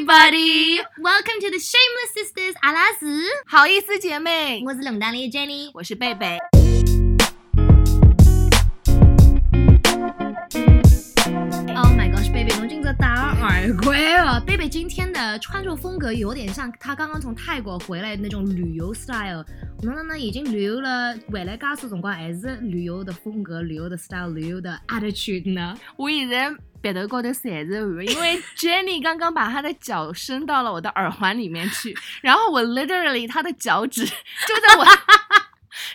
everybody. Welcome to the Shameless Sisters 阿拉斯，好意思，姐妹，我是冷淡里的 Jenny。我是贝贝。Oh my gosh, baby，侬今朝打耳龟了。贝贝今天的穿着风格有点像她刚刚从泰国回来的那种旅游 style。侬呢呢已经旅游了，回来加速辰光还是旅游的风格、旅游的 style、旅游的 attitude 呢？我现在别头高头塞着汗，因为 Jenny 刚刚把她的脚伸到了我的耳环里面去，然后我 literally 她的脚趾就在我。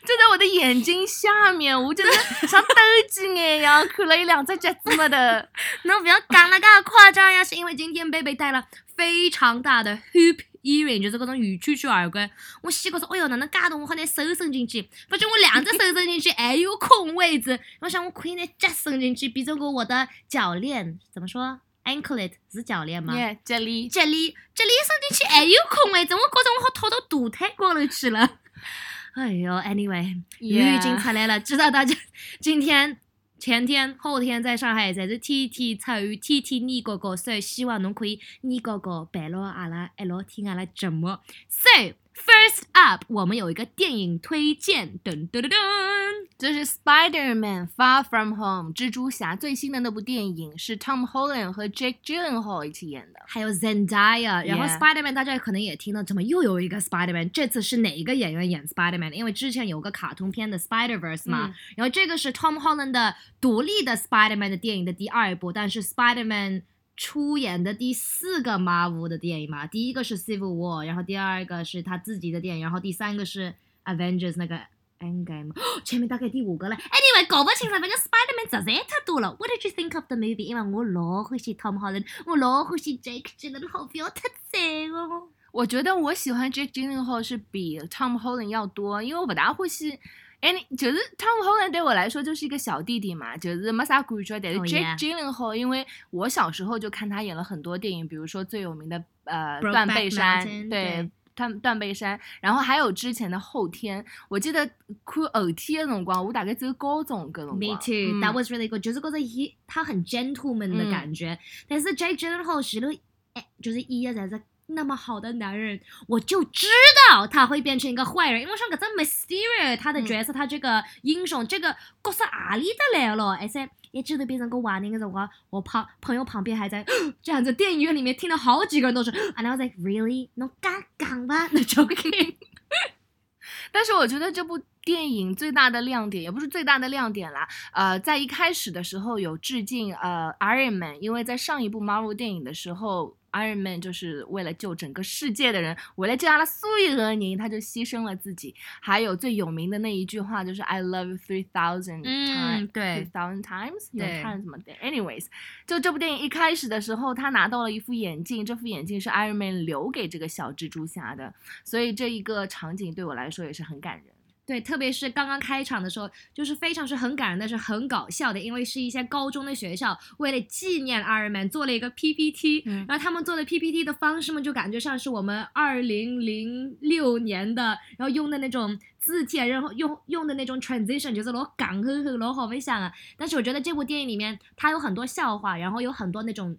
就在我的眼睛下面，我就是像斗鸡眼一样看了一两只脚趾么的。侬不要讲那个夸张呀！是因为今天贝贝带了非常大的 hoop earring，就是嗰种圆圈圈耳环。我细个说，哎哟，哪能介大？我好拿手伸进去，发觉我两只手伸进去还有空位置。我想我可以拿脚伸进去，变成个我的脚链，怎么说？anklet 是脚链吗？耶，这里这里这里伸进去还有空位置，我觉着我好套到肚太高头去了。哎呦，anyway，雨已经出来了，知道大家今天、前天、后天在上海侪是天天出雨，天天黏哥哥，所以希望侬可以黏哥哥陪牢阿拉一路听阿拉节目。So first up，我们有一个电影推荐，噔噔噔噔，这是 Spider-Man Far From Home 蜘蛛侠最新的那部电影，是 Tom Holland 和 Jake Gyllenhaal 一起演的。还有 Zendaya，然后 Spider-Man 大家可能也听到，怎么又有一个 Spider-Man？这次是哪一个演员演 Spider-Man？因为之前有个卡通片的 Spider-Verse 嘛，嗯然后这个是 Tom Holland 的独立的 Spider-Man 的电影的第二部，但是 Spider-Man 出演的第四个 Marvel 的电影嘛，第一个是 Civil War，然后第二个是他自己的电影，然后第三个是 Avengers 那个 Endgame，哦前面大概第五个了。Anyway，搞不清楚，反正 Spider-Man 实在太多了。What did you think of the movie？因为我老欢喜 Tom Holland，我老欢喜 Jake Gyllenhaal，不要太赞哦。我觉得我喜欢 Jake Gyllenhaal 是比 Tom Holland 要多，因为我不大欢喜。哎，你就是 Tom Holland 对我来说就是一个小弟弟嘛，就是没啥感觉。但是 Oh, Jake yeah. Gyllenhaal，因为我小时候就看他演了很多电影，比如说最有名的呃断背山对。断断背山，然后还有之前的后天，我记得看后天的辰光，我大概只有高中搿辰光。Me too. 嗯 That was really good. 就是觉得 he 他很 gentleman 的嗯感觉，但是 Jake Gyllenhaal 就是一而再那么好的男人，我就知道他会变成一个坏人，因为像搿只 Mysterio 他的角色，他这个英雄这个角色阿里的来了？而且一直都变成个坏人的辰光，我旁朋友旁边还在这样子，电影院里面听到好几个人都是，and I was like really，侬敢讲吧？那 joking。但是我觉得这部电影最大的亮点，也不是最大的亮点啦，呃，在一开始的时候有致敬呃 Iron Man，因为在上一部 Marvel 电影的时候，Iron Man 就是为了救整个世界的人，为了救他的所有的人，他就牺牲了自己。还有最有名的那一句话就是 I love you three thousand 嗯 times，对 three thousand times，有对看什么的？Anyways，就这部电影一开始的时候，他拿到了一副眼镜，这副眼镜是 Iron Man 留给这个小蜘蛛侠的，所以这一个场景对我来说也是很感人。对，特别是刚刚开场的时候，就是非常是很感人，但是很搞笑的，因为是一些高中的学校为了纪念 Iron Man 做了一个 PPT，、嗯然后他们做的 PPT 的方式嘛，就感觉像是我们二零零六年的，然后用的那种字体啊，然后用用的那种 transition，就是老港呵呵老好没想啊。但是我觉得这部电影里面它有很多笑话，然后有很多那种。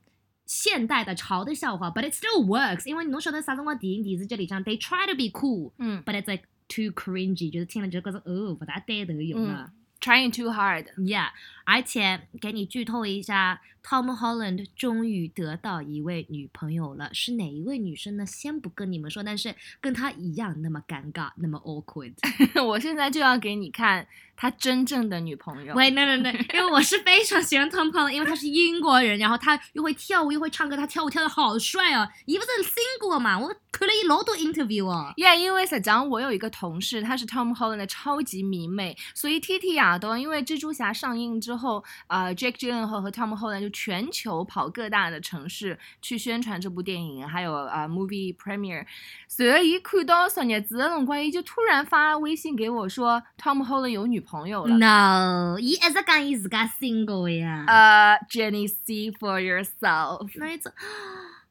现代的潮的笑话，but it still works，因为侬晓得啥辰光电影电视这里向 they try to be cool，嗯 but it's like too cringy，就是听了就觉得哦不大对头用了。，Trying too hard。Yeah，而且给你剧透一下，Tom Holland 终于得到一位女朋友了，是哪一位女生呢？先不跟你们说，但是跟他一样那么尴尬，那么 awkward。我现在就要给你看他真正的女朋友。喂，，no no no，，因为我是非常喜欢 Tom Holland，因为他是英国人，然后他又会跳舞又会唱歌，他跳舞跳的好帅哦。你不是 single 嘛，我看了一老多 interview 哦。Yeah，因为实际上我有一个同事，他是 Tom Holland 的超级迷妹，所以 T T 亚都因为蜘蛛侠上映之后，呃，Jake Gyllenhaal 和 Tom Holland 就全球跑各大的城市去宣传这部电影，还有呃 movie premiere。随后一看到昨日子的辰光，伊就突然发微信给我说，Tom Holland 有女朋友了。No，伊一直讲伊自家 single 呀。呃、j e n n y see for yourself。那一种，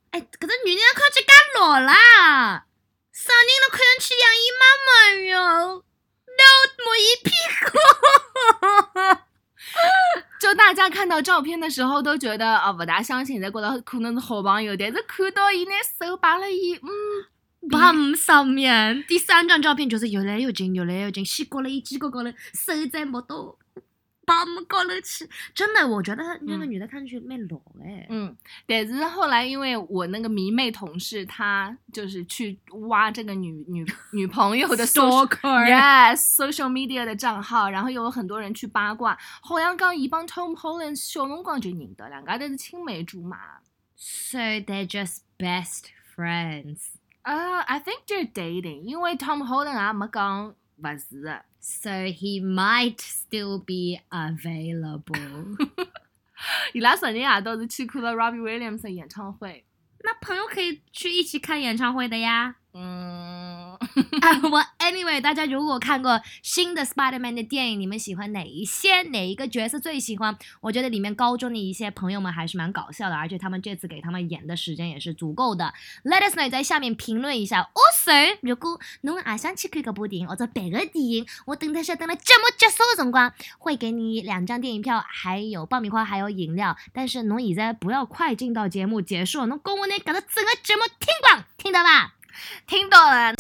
哎，搿只女人看起介老啦，啥人都看上去像伊妈妈哟，老摸一屁股。就大家看到照片的时候都觉得啊不大相信，在觉得可能是好朋友，但是看到伊拿手摆了伊，嗯，bum 上面。第三张照片就是越来越近，越来越近，膝高了一肩高高了，手在摸到把我搞了起，真的，我觉得那个女的看上去蛮老哎。嗯，但是后来因为我那个迷妹同事，她就是去挖这个女女女朋友的 social，yes，social media 的账号，然后有很多人去八卦，好像刚一帮 Tom Holland 小辰光就认得，两家都是青梅竹马。So they're just best friends. 啊、uh,，I think they're dating，因为 Tom Holland 也没讲不是。So he might still be available. 伊拉昨日夜到是去看了 Robbie Williams 的演唱会。那朋友可以去一起看演唱会的呀。嗯， 啊，我 anyway，大家如果看过新的 Spider-Man 的电影，你们喜欢哪一些？哪一个角色最喜欢？我觉得里面高中的一些朋友们还是蛮搞笑的，而且他们这次给他们演的时间也是足够的。Let us know 在下面评论一下。Also，如果侬也想去看这部电影或者别个电影，我等它是等了节目结束的辰光，会给你两张电影票，还有爆米花，还有饮料。但是侬现在不要快进到节目结束，侬跟我呢，搞到整个节目听光，听到吧？听懂了。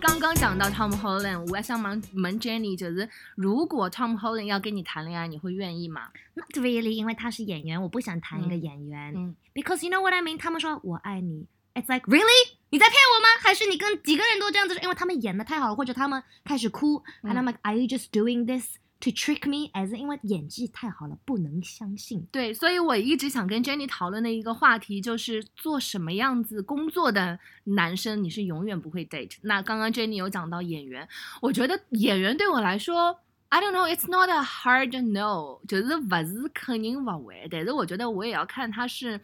刚刚讲到 Tom Holland，我还想问问 Jenny，就是如果 Tom Holland 要跟你谈恋爱，你会愿意吗？Not really，因为他是演员，我不想谈一个嗯演员。嗯 Because you know what I mean？他们说我爱你，It's like really？你在骗我吗？还是你跟几个人都这样子？因为他们演的太好了，或者他们开始哭、嗯 a n d I'm like，Are you just doing this to trick me？as 因为演技太好了，不能相信。对，所以我一直想跟 Jenny 讨论的一个话题就是做什么样子工作的男生你是永远不会 date。那刚刚 Jenny 有讲到演员，我觉得演员对我来说。I don't know, it's not a hard no，就是不是肯定不会，但是我觉得我也要看他是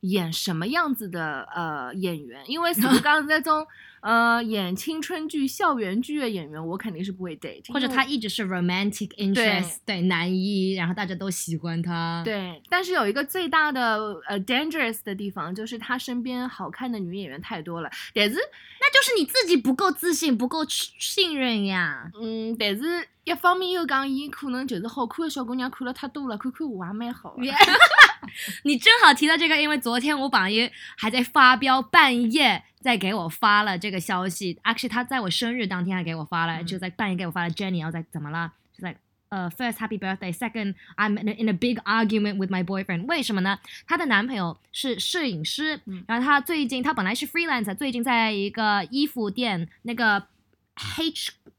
演什么样子的呃演员，因为 如果刚刚那种呃演青春剧、校园剧的演员，我肯定是不会 date，或者他一直是 romantic interest，对男一，然后大家都喜欢他。，对，但是有一个最大的呃 dangerous 的地方，就是他身边好看的女演员太多了。但是，那就是你自己不够自信，不够信任呀。嗯，但是一方面又讲，伊可能就是好看的小姑娘看了太多了，看看我还蛮好的。你正好提到这个，因为昨天我榜一还在发飙，半夜在给我发了这个消息。Actually，他在我生日当天还给我发了，嗯就在半夜给我发了 Jenny，然后在怎么了？就在呃、f i r s t happy birthday，second I'm in a, big argument with my boyfriend。为什么呢？她的男朋友是摄影师，嗯然后她最近她本来是 freelancer，最近在一个衣服店那个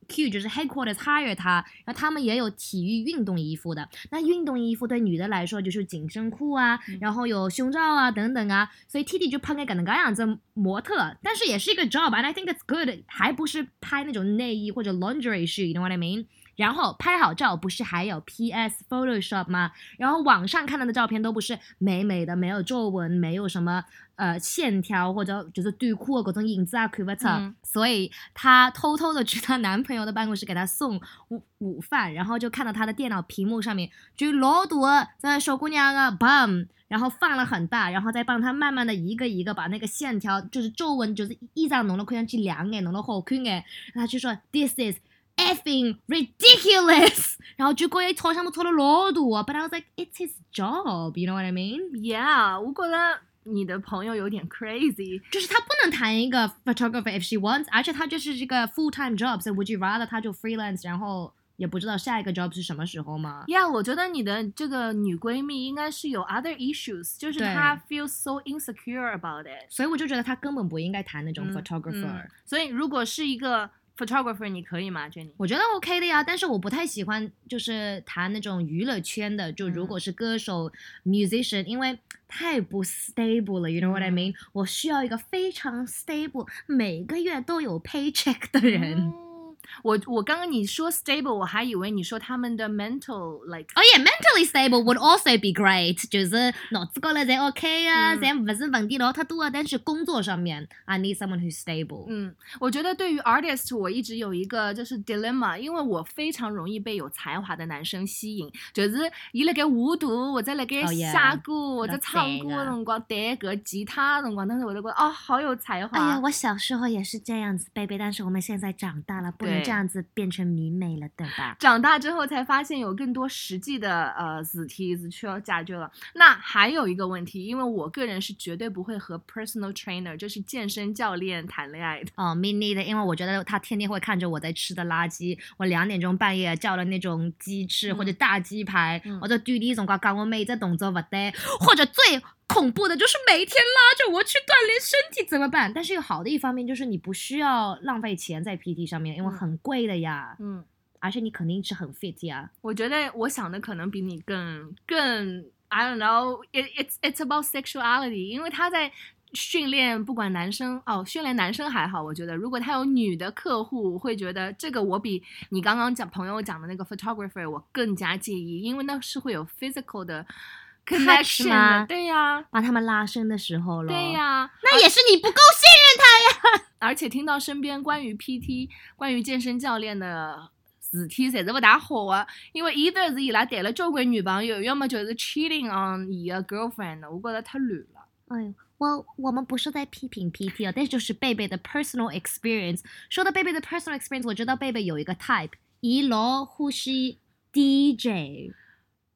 HQ 就是 headquarters hire 他，然后他们也有体育运动衣服的。那运动衣服对女的来说就是紧身裤啊，嗯然后有胸罩啊等等啊，所以 T T 就拍给个那个样子模特，但是也是一个 job，and I think it's good，还不是拍那种内衣或者 lingerie shoot，you know what I mean？然后拍好照不是还有 PS Photoshop 吗？然后网上看到的照片都不是美美的，没有皱纹，没有什么呃线条或者就是短裤的各种影子啊，看不出。嗯所以她偷偷的去她男朋友的办公室给他送午午饭，然后就看到他的电脑屏幕上面就老多这小姑娘的 bum。然后放了很大，然后再帮他慢慢的一个一个把那个线条，就是皱纹，就是一张弄得看上去亮眼，弄得好看眼。然后他就说 This is effing ridiculous，然后就过一吵相不吵了老多，But I was like it's his job，you know what I mean？Yeah，我觉得你的朋友有点 crazy。就是他不能谈一个 photographer if she wants，而且他就是这个 full time job，so would you rather 他就 freelance，然后也不知道下一个 job 是什么时候吗？Yeah，我觉得你的这个女闺蜜应该是有 other issues，就是她 feels so insecure about it。所以我就觉得她根本不应该谈那种嗯 photographer。嗯所以如果是一个 photographer，你可以吗，Jenny？我觉得 OK 的呀，但是我不太喜欢就是谈那种娱乐圈的，就如嗯果是歌手、musician，因为太不 stable 了，you know what I 嗯 mean？、我需要一个非常 stable，每个月都有 paycheck 的人。嗯我我刚刚你说 stable，我还以为你说他们的 mental like 哦耶，mentally stable would also be great，就是脑子高头侪 OK 啊，嗯侪不是问题老太多啊，但是工作上面，I need someone who's stable。嗯，我觉得对于 artist，我一直有一个就是 dilemma，因为我非常容易被有才华的男生吸引，就是伊辣盖画图或者辣盖 Oh, yeah. 写歌或者那唱歌辰光弹搿吉他的辰光，当时我就觉得哦，好有才华。哎呀，我小时候也是这样子，贝贝，但是我们现在长大了，不对对这样子变成迷妹了，对吧？长大之后才发现有更多实际的呃子题子需要解决了。那还有一个问题，因为我个人是绝对不会和 personal trainer，就是健身教练谈恋爱的。哦，me neither，因为我觉得他天天会看着我在吃的垃圾，我两点钟半夜叫了那种鸡翅、或者嗯大鸡排，嗯或者对呢总讲讲我每只动作不对，或者最恐怖的就是每天拉着我去锻炼身体怎么办？但是有好的一方面就是你不需要浪费钱在 PT 上面，因为嗯很贵的呀，嗯，而且你肯定是很 fit 呀。我觉得我想的可能比你更更 I don't know，it it's it's about sexuality，因为他在。训练不管男生哦，训练男生还好，我觉得如果他有女的客户，会觉得这个我比你刚刚讲朋友讲的那个 photographer 我更加介意，因为那是会有 physical 的 connection 吗，对呀、把他们拉伸的时候了。对呀、那也是你不够信任他呀。而且听到身边关于 PT、关于健身教练的事体，侪是不大好啊，因为 either 是伊拉谈了交关女朋友，要么就是 cheating on 伊个 girlfriend，我觉得太乱了。哎，我我们不是在批评 PT 啊，但是就是贝贝的 personal experience。说到贝贝的 personal experience，我知道贝贝有一个 type，一楼呼吸 DJ，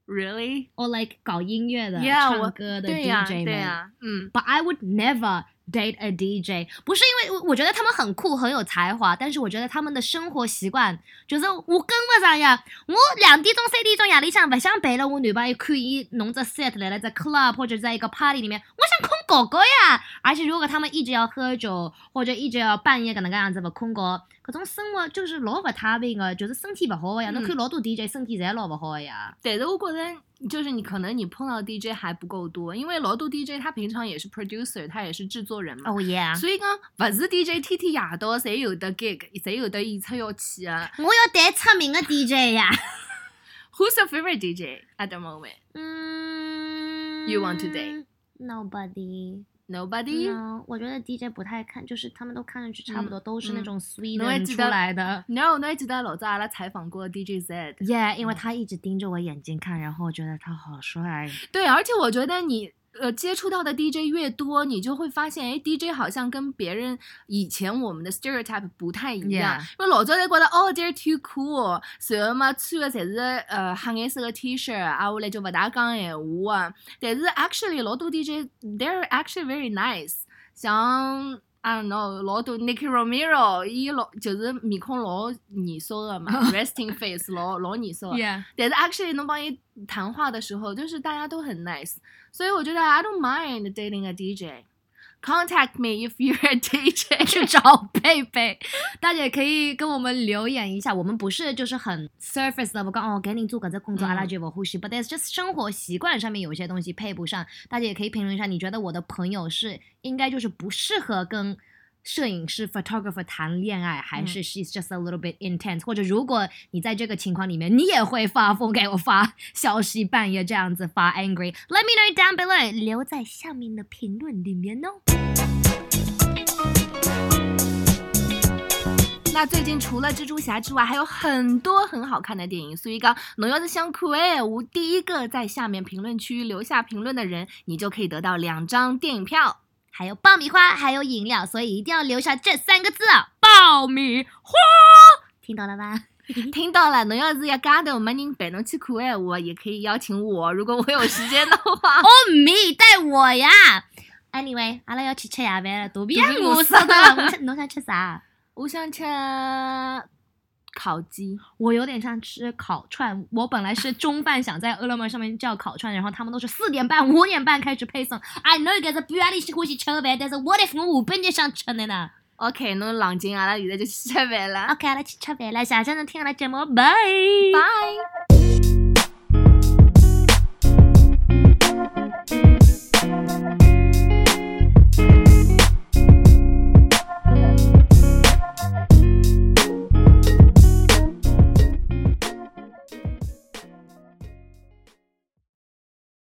Really？Or like 搞音乐的 Yeah，唱歌的、DJ 们。对呀、嗯，But I would never date a DJ，不是因为我我觉得他们很酷很有才华，但是我觉得他们的生活习惯就是我跟不上呀。我两点钟、三点钟夜里向不想陪了我女朋友看伊弄只 set 来了在 club 或者在一个 party 里面，我想困觉觉呀。而且如果他们一直要喝酒或者一直要半夜搿能介样子勿困觉，搿种生活就是老勿太平个，就是身体勿好个呀。侬嗯看老多 DJ 身体侪老勿好个呀。但是我觉得就是你可能你碰到 DJ 还不够多，因为老多 DJ 他平常也是 producer，他也是制作人嘛。哦耶！所以讲，勿是 DJ 天天夜到侪有的 gig，侪有的演出要去的。我要带出名个 DJ 呀。Who's your favorite DJ at the moment? 嗯 You want to date? Nobody. Nobody? No，我觉得 DJ 不太看，就是他们都看上去差不多，都是那嗯种 Sweden 出来的。No，那记得老早阿拉采访过 DJ Z。Yeah，因为嗯他一直盯着我眼睛看，然后我觉得他好帅。对，而且我觉得你呃接触到的 DJ 越多，你就会发现，哎，DJ 好像跟别人以前我们的 stereotype 不太一样。因为老早侪觉得哦，they're too cool，然后嘛穿的侪是呃黑颜色的 T 恤，啊，后来就不大讲闲话啊。但是 actually 老多 DJ they're actually very nice，像。I don't know，老多 Nicky Romero，伊老就是面孔老严肃的嘛，resting face 老老严肃的。Yeah，但是 actually 侬帮伊谈话的时候，就是大家都很 nice，所以我觉得 I don't mind dating a DJ。Contact me if you're a 去 DJ。找贝贝，大家也可以跟我们留言一下。我们不是就是很 surface 的，我讲哦，给你做个这工作，嗯阿拉就不呼吸。But that's just 生活习惯上面有些东西配不上，大家也可以评论一下，你觉得我的朋友是应该就是不适合跟。摄影师 photographer 谈恋爱，还是 she's just a little bit intense，、或者如果你在这个情况里面，你也会发疯给我发消息，半夜这样子发 angry，let me know down below，留在下面的评论里面哦。那最近除了蜘蛛侠之外，还有很多很好看的电影，所以讲，侬要是想看哎，我第一个在下面评论区留下评论的人，你就可以得到两张电影票。还有爆米花，还有饮料，所以一定要留下这三个字啊！爆米花，听到了吧？听到了，侬要是一家头没人陪侬去看闲话，也可以邀请我，如果我有时间的话。哦，米带我呀！Anyway，阿拉要去吃夜饭了，肚皮饿饿死了。侬想吃啥？我想吃烤鸡。我有点像吃烤串。我本来是中饭想在饿了么上面叫烤串，然后他们都是四点半、五点半开始配送。I know 搿是半夜里喜欢去吃个饭，但是 what if 我下半日想吃的呢 OK，侬冷静，阿拉现在就去吃饭了。？OK，阿拉去吃饭了，谢谢侬听阿拉节目，拜拜。